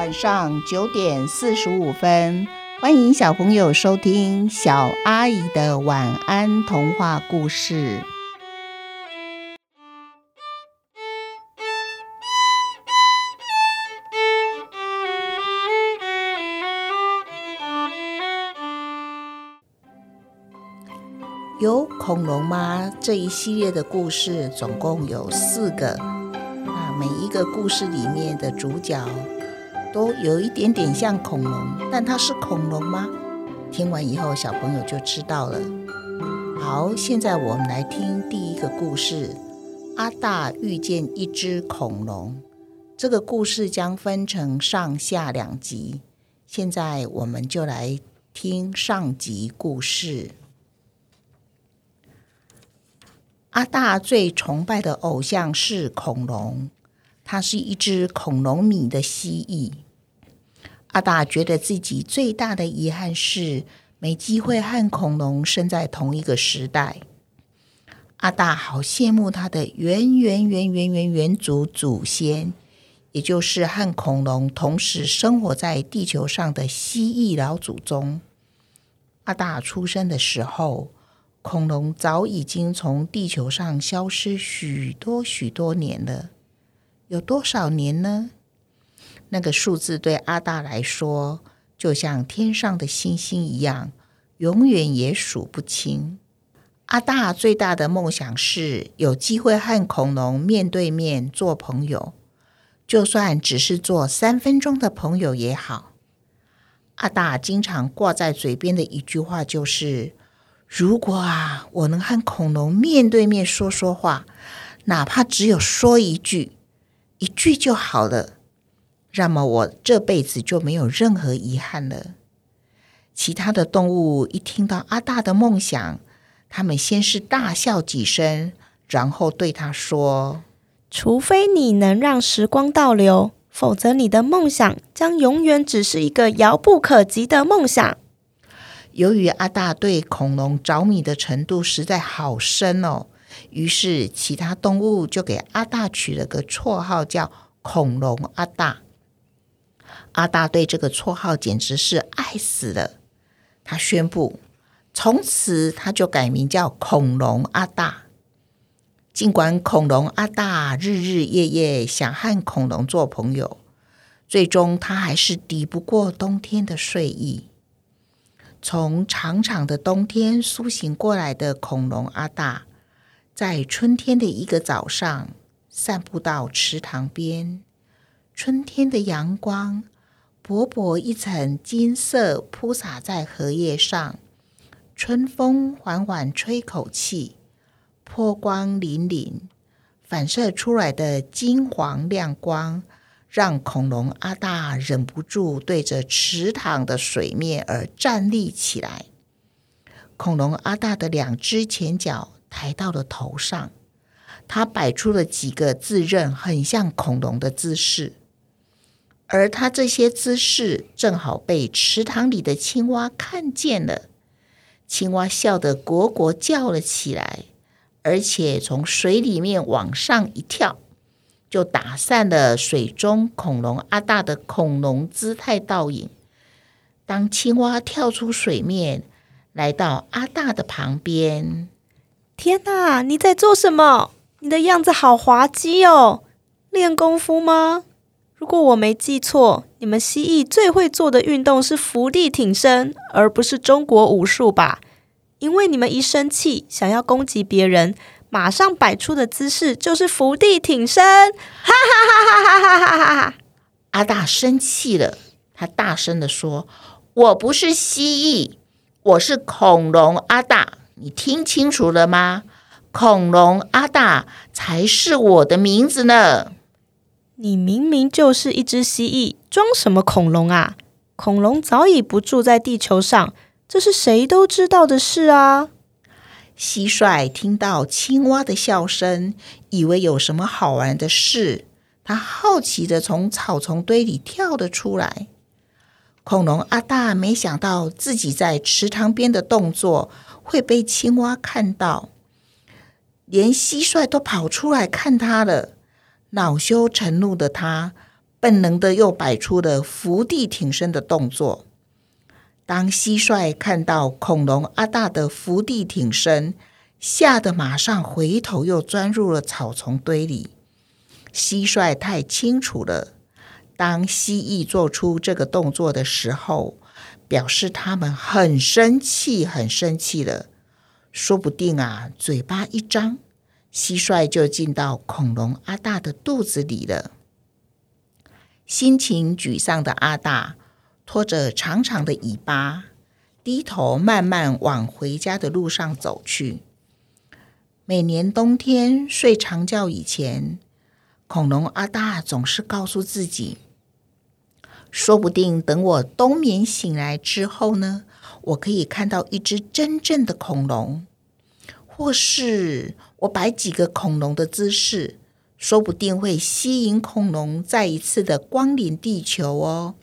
晚上九点四十五分，欢迎小朋友收听小阿姨的晚安童话故事。有恐龙吗？这一系列的故事总共有四个，那每一个故事里面的主角都有一点点像恐龙，但它是恐龙吗？听完以后，小朋友就知道了。好，现在我们来听第一个故事：阿大遇见一只恐龙。这个故事将分成上下两集，现在我们就来听上集故事。阿大最崇拜的偶像是恐龙，它是一只恐龙迷的蜥蜴。阿大觉得自己最大的遗憾是没机会和恐龙生在同一个时代。阿大好羡慕他的原原原原原原祖祖先，也就是和恐龙同时生活在地球上的蜥蜴老祖宗。阿大出生的时候。恐龙早已经从地球上消失许多许多年了，有多少年呢？那个数字对阿大来说，就像天上的星星一样，永远也数不清。阿大最大的梦想是有机会和恐龙面对面做朋友，就算只是做三分钟的朋友也好。阿大经常挂在嘴边的一句话就是。如果啊，我能和恐龙面对面说说话，哪怕只有说一句，一句就好了，那么我这辈子就没有任何遗憾了。其他的动物一听到阿大的梦想，他们先是大笑几声，然后对他说：“除非你能让时光倒流，否则你的梦想将永远只是一个遥不可及的梦想。”由于阿大对恐龙着迷的程度实在好深哦，于是其他动物就给阿大取了个绰号，叫“恐龙阿大”。阿大对这个绰号简直是爱死了。他宣布，从此他就改名叫恐龙阿大。尽管恐龙阿大日日夜夜想和恐龙做朋友，最终他还是抵不过冬天的睡意。从长长的冬天苏醒过来的恐龙阿大，在春天的一个早上散步到池塘边。春天的阳光薄薄一层金色铺洒在荷叶上，春风缓缓吹口气，波光粼粼，反射出来的金黄亮光。让恐龙阿大忍不住对着池塘的水面而站立起来。恐龙阿大的两只前脚抬到了头上，他摆出了几个自认很像恐龙的姿势，而他这些姿势正好被池塘里的青蛙看见了。青蛙笑得咯咯叫了起来，而且从水里面往上一跳。就打散了水中恐龙阿大的恐龙姿态倒影。当青蛙跳出水面，来到阿大的旁边，天哪！你在做什么？你的样子好滑稽哦！练功夫吗？如果我没记错，你们蜥蜴最会做的运动是伏地挺身，而不是中国武术吧？因为你们一生气，想要攻击别人。马上摆出的姿势就是伏地挺身，哈哈哈哈哈哈哈哈哈！阿大生气了，他大声的说：“我不是蜥蜴，我是恐龙阿大，你听清楚了吗？恐龙阿大才是我的名字呢！你明明就是一只蜥蜴，装什么恐龙啊？恐龙早已不住在地球上，这是谁都知道的事啊！”蟋蟀听到青蛙的笑声，以为有什么好玩的事，他好奇的从草丛堆里跳了出来。恐龙阿大没想到自己在池塘边的动作会被青蛙看到，连蟋蟀都跑出来看他了。恼羞成怒的他，本能的又摆出了伏地挺身的动作。当蟋蟀看到恐龙阿大的伏地挺身，吓得马上回头又钻入了草丛堆里。蟋蟀太清楚了，当蜥蜴做出这个动作的时候，表示他们很生气，很生气了。说不定啊，嘴巴一张，蟋蟀就进到恐龙阿大的肚子里了。心情沮丧的阿大。拖着长长的尾巴，低头慢慢往回家的路上走去。每年冬天睡长觉以前，恐龙阿大总是告诉自己：“说不定等我冬眠醒来之后呢，我可以看到一只真正的恐龙，或是我摆几个恐龙的姿势，说不定会吸引恐龙再一次的光临地球哦。”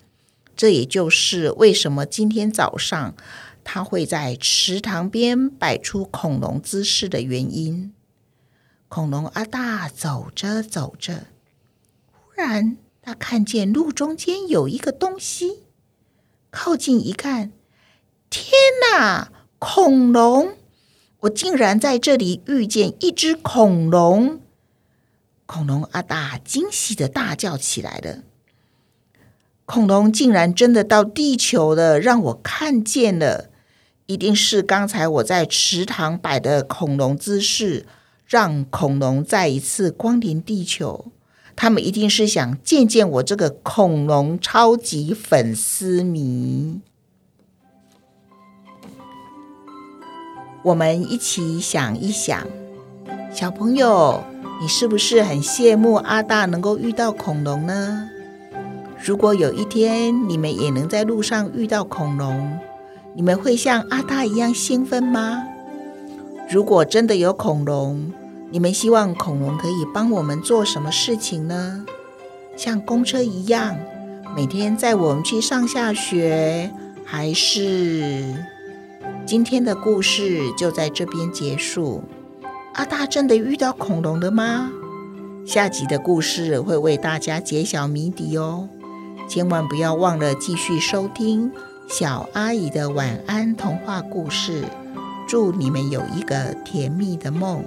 这也就是为什么今天早上他会在池塘边摆出恐龙姿势的原因。恐龙阿大走着走着，忽然他看见路中间有一个东西，靠近一看，天哪！恐龙！我竟然在这里遇见一只恐龙！恐龙阿大惊喜的大叫起来了。恐龙竟然真的到地球了，让我看见了！一定是刚才我在池塘摆的恐龙姿势，让恐龙再一次光临地球。他们一定是想见见我这个恐龙超级粉丝迷。我们一起想一想，小朋友，你是不是很羡慕阿大能够遇到恐龙呢？如果有一天你们也能在路上遇到恐龙，你们会像阿大一样兴奋吗？如果真的有恐龙，你们希望恐龙可以帮我们做什么事情呢？像公车一样，每天载我们去上下学，还是今天的故事就在这边结束？阿大真的遇到恐龙了吗？下集的故事会为大家揭晓谜底哦。千万不要忘了继续收听小阿姨的晚安童话故事，祝你们有一个甜蜜的梦。